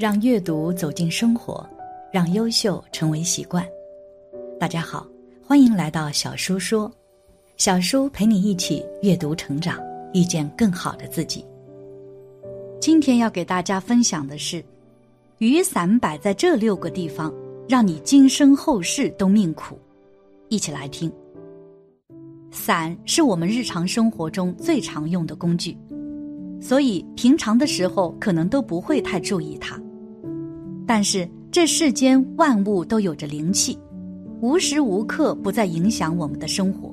让阅读走进生活，让优秀成为习惯。大家好，欢迎来到小叔说，小叔陪你一起阅读成长，遇见更好的自己。今天要给大家分享的是，雨伞摆在这六个地方，让你今生后世都命苦。一起来听。伞是我们日常生活中最常用的工具，所以平常的时候可能都不会太注意它。但是这世间万物都有着灵气，无时无刻不在影响我们的生活。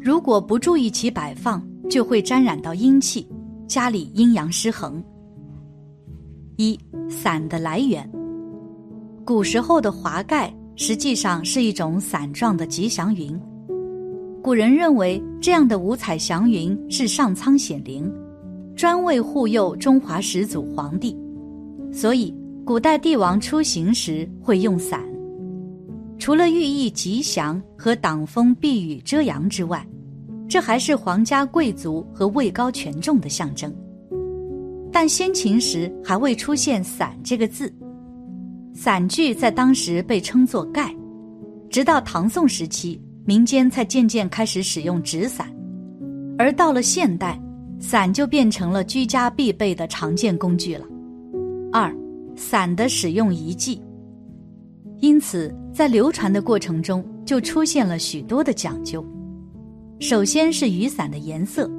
如果不注意其摆放，就会沾染到阴气，家里阴阳失衡。一伞的来源，古时候的华盖实际上是一种伞状的吉祥云。古人认为这样的五彩祥云是上苍显灵，专为护佑中华始祖皇帝，所以。古代帝王出行时会用伞，除了寓意吉祥和挡风避雨遮阳之外，这还是皇家贵族和位高权重的象征。但先秦时还未出现“伞”这个字，伞具在当时被称作盖，直到唐宋时期，民间才渐渐开始使用纸伞，而到了现代，伞就变成了居家必备的常见工具了。二。伞的使用遗迹，因此在流传的过程中就出现了许多的讲究。首先是雨伞的颜色，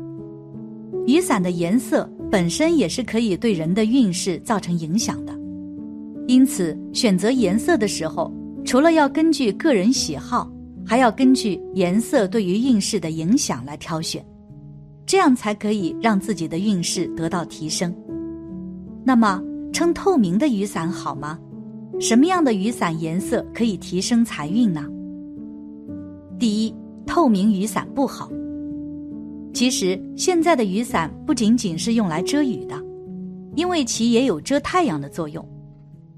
雨伞的颜色本身也是可以对人的运势造成影响的，因此选择颜色的时候，除了要根据个人喜好，还要根据颜色对于运势的影响来挑选，这样才可以让自己的运势得到提升。那么。称透明的雨伞好吗？什么样的雨伞颜色可以提升财运呢？第一，透明雨伞不好。其实现在的雨伞不仅仅是用来遮雨的，因为其也有遮太阳的作用，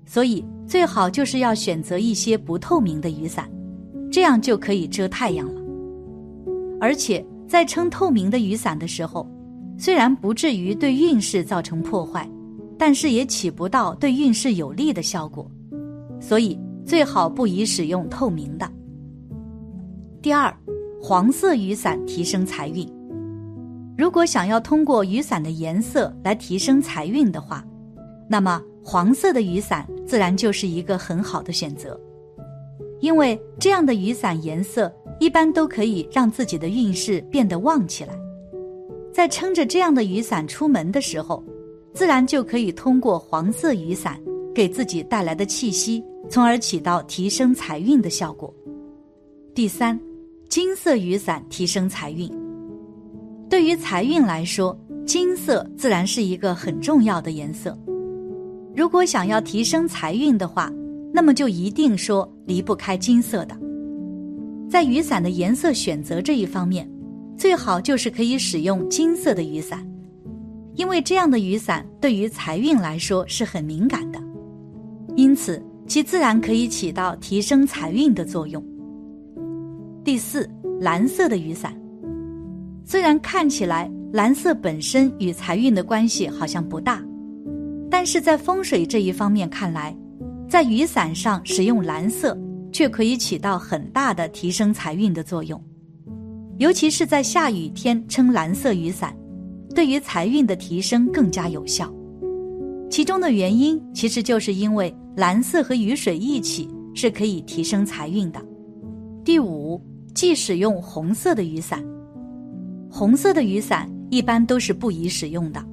所以最好就是要选择一些不透明的雨伞，这样就可以遮太阳了。而且在称透明的雨伞的时候，虽然不至于对运势造成破坏。但是也起不到对运势有利的效果，所以最好不宜使用透明的。第二，黄色雨伞提升财运。如果想要通过雨伞的颜色来提升财运的话，那么黄色的雨伞自然就是一个很好的选择，因为这样的雨伞颜色一般都可以让自己的运势变得旺起来。在撑着这样的雨伞出门的时候。自然就可以通过黄色雨伞给自己带来的气息，从而起到提升财运的效果。第三，金色雨伞提升财运。对于财运来说，金色自然是一个很重要的颜色。如果想要提升财运的话，那么就一定说离不开金色的。在雨伞的颜色选择这一方面，最好就是可以使用金色的雨伞。因为这样的雨伞对于财运来说是很敏感的，因此其自然可以起到提升财运的作用。第四，蓝色的雨伞，虽然看起来蓝色本身与财运的关系好像不大，但是在风水这一方面看来，在雨伞上使用蓝色却可以起到很大的提升财运的作用，尤其是在下雨天撑蓝色雨伞。对于财运的提升更加有效，其中的原因其实就是因为蓝色和雨水一起是可以提升财运的。第五，忌使用红色的雨伞，红色的雨伞一般都是不宜使用的，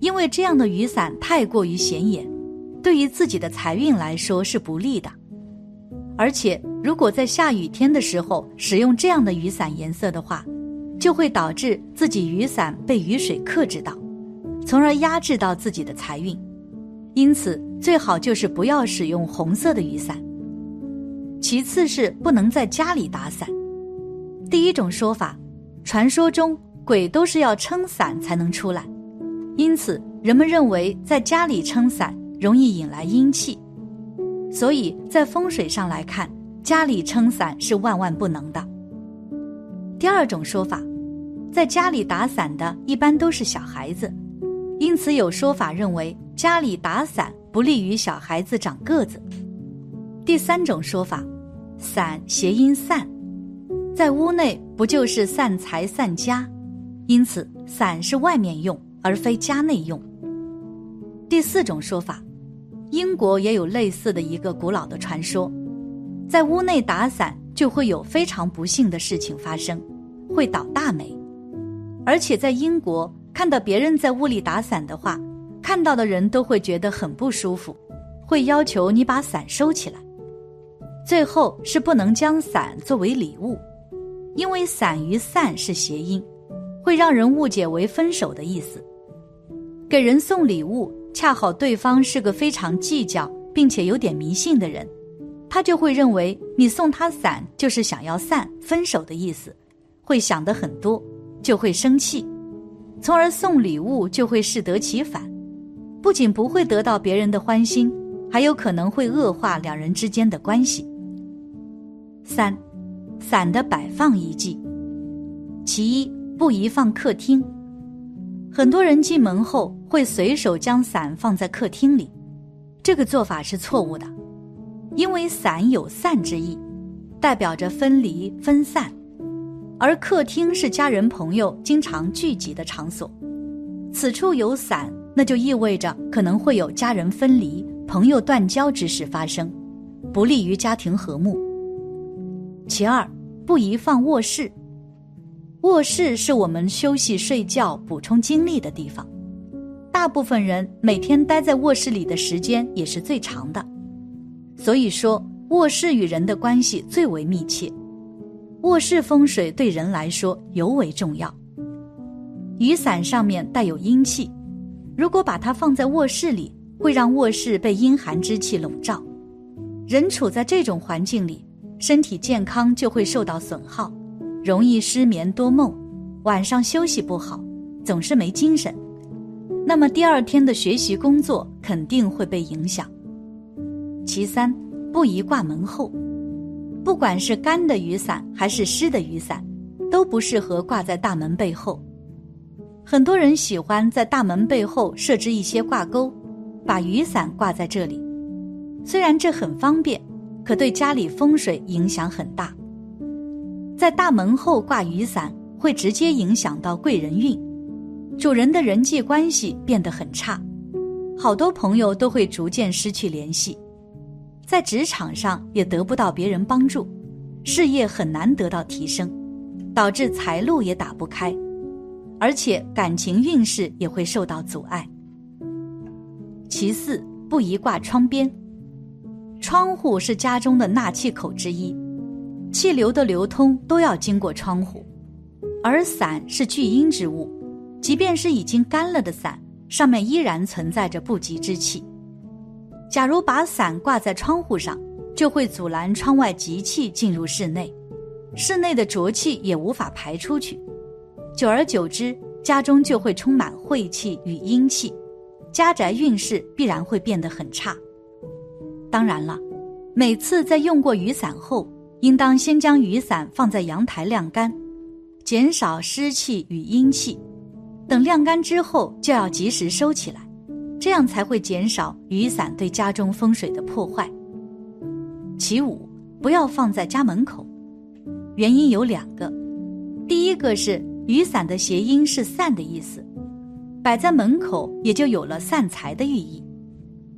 因为这样的雨伞太过于显眼，对于自己的财运来说是不利的。而且，如果在下雨天的时候使用这样的雨伞颜色的话，就会导致自己雨伞被雨水克制到，从而压制到自己的财运。因此，最好就是不要使用红色的雨伞。其次是不能在家里打伞。第一种说法，传说中鬼都是要撑伞才能出来，因此人们认为在家里撑伞容易引来阴气，所以在风水上来看，家里撑伞是万万不能的。第二种说法，在家里打伞的一般都是小孩子，因此有说法认为家里打伞不利于小孩子长个子。第三种说法，伞谐音散，在屋内不就是散财散家，因此伞是外面用而非家内用。第四种说法，英国也有类似的一个古老的传说，在屋内打伞就会有非常不幸的事情发生，会倒大霉，而且在英国看到别人在屋里打伞的话，看到的人都会觉得很不舒服，会要求你把伞收起来。最后是不能将伞作为礼物，因为伞与散是谐音，会让人误解为分手的意思。给人送礼物，恰好对方是个非常计较并且有点迷信的人，他就会认为你送他伞就是想要散分手的意思，会想的很多，就会生气，从而送礼物就会适得其反，不仅不会得到别人的欢心，还有可能会恶化两人之间的关系。三，伞的摆放遗迹。其一，不宜放客厅。很多人进门后会随手将伞放在客厅里，这个做法是错误的，因为伞有散之意，代表着分离分散，而客厅是家人朋友经常聚集的场所，此处有伞，那就意味着可能会有家人分离、朋友断交之事发生，不利于家庭和睦。其二，不宜放卧室。卧室是我们休息、睡觉、补充精力的地方，大部分人每天待在卧室里的时间也是最长的，所以说卧室与人的关系最为密切。卧室风水对人来说尤为重要。雨伞上面带有阴气，如果把它放在卧室里，会让卧室被阴寒之气笼罩，人处在这种环境里。身体健康就会受到损耗，容易失眠多梦，晚上休息不好，总是没精神。那么第二天的学习工作肯定会被影响。其三，不宜挂门后，不管是干的雨伞还是湿的雨伞，都不适合挂在大门背后。很多人喜欢在大门背后设置一些挂钩，把雨伞挂在这里，虽然这很方便。可对家里风水影响很大，在大门后挂雨伞会直接影响到贵人运，主人的人际关系变得很差，好多朋友都会逐渐失去联系，在职场上也得不到别人帮助，事业很难得到提升，导致财路也打不开，而且感情运势也会受到阻碍。其四，不宜挂窗边。窗户是家中的纳气口之一，气流的流通都要经过窗户，而伞是聚阴之物，即便是已经干了的伞，上面依然存在着不吉之气。假如把伞挂在窗户上，就会阻拦窗外吉气进入室内，室内的浊气也无法排出去，久而久之，家中就会充满晦气与阴气，家宅运势必然会变得很差。当然了，每次在用过雨伞后，应当先将雨伞放在阳台晾干，减少湿气与阴气。等晾干之后，就要及时收起来，这样才会减少雨伞对家中风水的破坏。其五，不要放在家门口，原因有两个。第一个是雨伞的谐音是散的意思，摆在门口也就有了散财的寓意。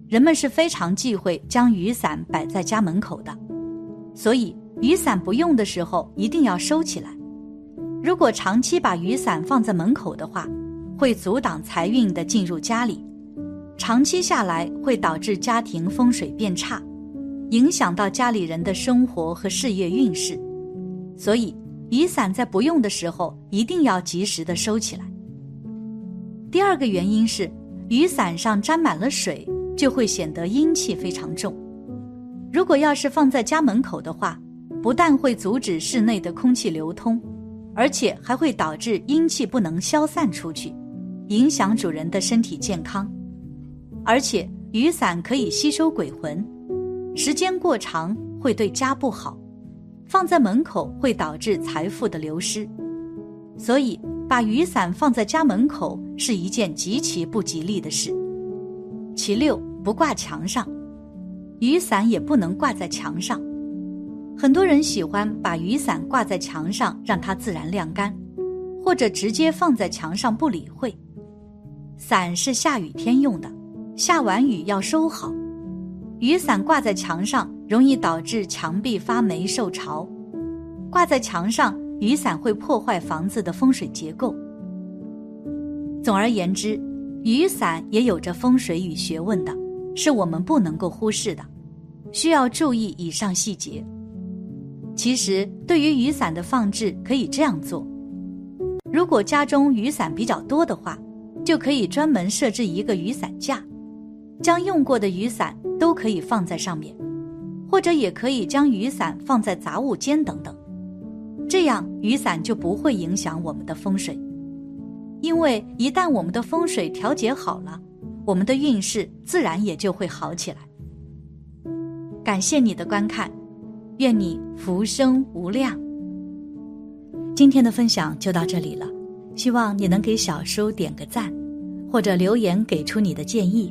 人们是非常忌讳将雨伞摆在家门口的，所以雨伞不用的时候一定要收起来。如果长期把雨伞放在门口的话，会阻挡财运的进入家里，长期下来会导致家庭风水变差，影响到家里人的生活和事业运势。所以雨伞在不用的时候一定要及时的收起来。第二个原因是雨伞上沾满了水。就会显得阴气非常重。如果要是放在家门口的话，不但会阻止室内的空气流通，而且还会导致阴气不能消散出去，影响主人的身体健康。而且雨伞可以吸收鬼魂，时间过长会对家不好。放在门口会导致财富的流失，所以把雨伞放在家门口是一件极其不吉利的事。其六。不挂墙上，雨伞也不能挂在墙上。很多人喜欢把雨伞挂在墙上，让它自然晾干，或者直接放在墙上不理会。伞是下雨天用的，下完雨要收好。雨伞挂在墙上，容易导致墙壁发霉受潮。挂在墙上，雨伞会破坏房子的风水结构。总而言之，雨伞也有着风水与学问的，是我们不能够忽视的，需要注意以上细节。其实，对于雨伞的放置，可以这样做：如果家中雨伞比较多的话，就可以专门设置一个雨伞架，将用过的雨伞都可以放在上面，或者也可以将雨伞放在杂物间等等，这样雨伞就不会影响我们的风水。因为一旦我们的风水调节好了，我们的运势自然也就会好起来。感谢你的观看。愿你福生无量。今天的分享就到这里了，希望你能给小叔点个赞，或者留言给出你的建议。